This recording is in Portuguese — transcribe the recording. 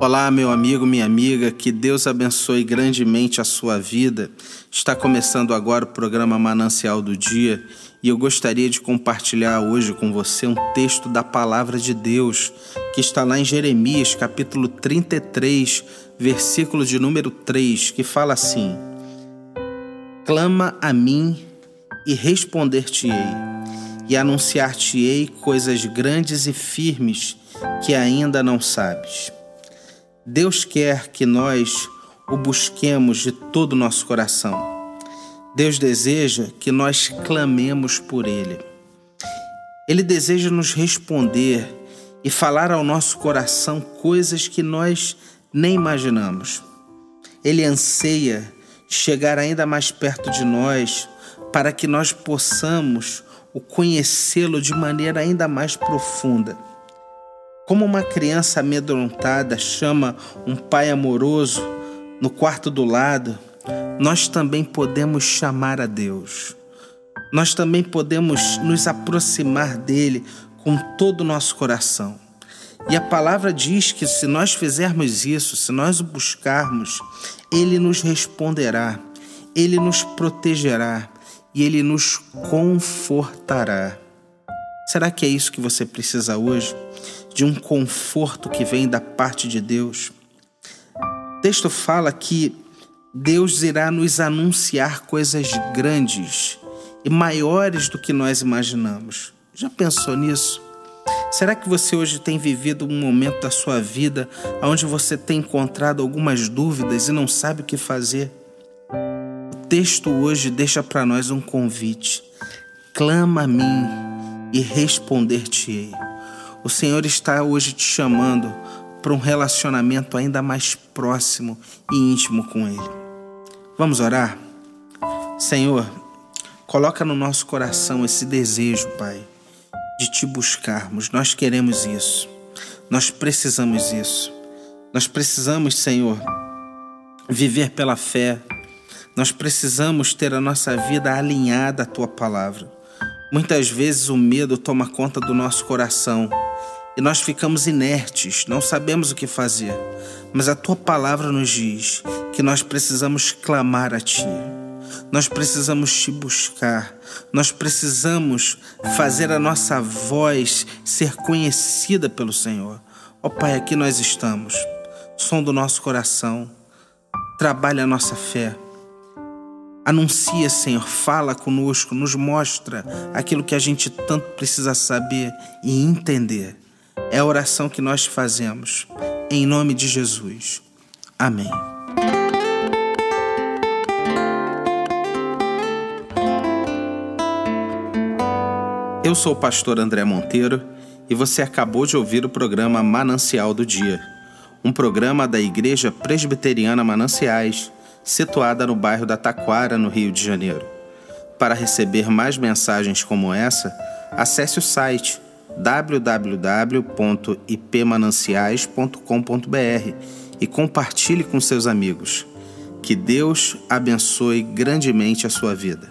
Olá, meu amigo, minha amiga, que Deus abençoe grandemente a sua vida. Está começando agora o programa Manancial do Dia e eu gostaria de compartilhar hoje com você um texto da palavra de Deus que está lá em Jeremias, capítulo 33, versículo de número 3, que fala assim: Clama a mim e responder-te-ei, e anunciar-te-ei coisas grandes e firmes que ainda não sabes. Deus quer que nós o busquemos de todo o nosso coração. Deus deseja que nós clamemos por Ele. Ele deseja nos responder e falar ao nosso coração coisas que nós nem imaginamos. Ele anseia chegar ainda mais perto de nós para que nós possamos o conhecê-lo de maneira ainda mais profunda. Como uma criança amedrontada chama um pai amoroso no quarto do lado, nós também podemos chamar a Deus. Nós também podemos nos aproximar dele com todo o nosso coração. E a palavra diz que se nós fizermos isso, se nós o buscarmos, ele nos responderá, ele nos protegerá e ele nos confortará. Será que é isso que você precisa hoje? De um conforto que vem da parte de Deus? O texto fala que Deus irá nos anunciar coisas grandes e maiores do que nós imaginamos. Já pensou nisso? Será que você hoje tem vivido um momento da sua vida onde você tem encontrado algumas dúvidas e não sabe o que fazer? O texto hoje deixa para nós um convite. Clama a mim e responder-te-ei. O Senhor está hoje te chamando para um relacionamento ainda mais próximo e íntimo com Ele. Vamos orar? Senhor, coloca no nosso coração esse desejo, Pai, de te buscarmos. Nós queremos isso. Nós precisamos isso. Nós precisamos, Senhor, viver pela fé. Nós precisamos ter a nossa vida alinhada à tua palavra. Muitas vezes o medo toma conta do nosso coração e nós ficamos inertes, não sabemos o que fazer. Mas a tua palavra nos diz que nós precisamos clamar a ti. Nós precisamos te buscar. Nós precisamos fazer a nossa voz ser conhecida pelo Senhor. Ó oh, Pai, aqui nós estamos. Som do nosso coração. Trabalha a nossa fé Anuncia, Senhor, fala conosco, nos mostra aquilo que a gente tanto precisa saber e entender. É a oração que nós fazemos. Em nome de Jesus. Amém. Eu sou o pastor André Monteiro e você acabou de ouvir o programa Manancial do Dia, um programa da Igreja Presbiteriana Mananciais situada no bairro da Taquara, no Rio de Janeiro. Para receber mais mensagens como essa, acesse o site www.ipmananciais.com.br e compartilhe com seus amigos. Que Deus abençoe grandemente a sua vida.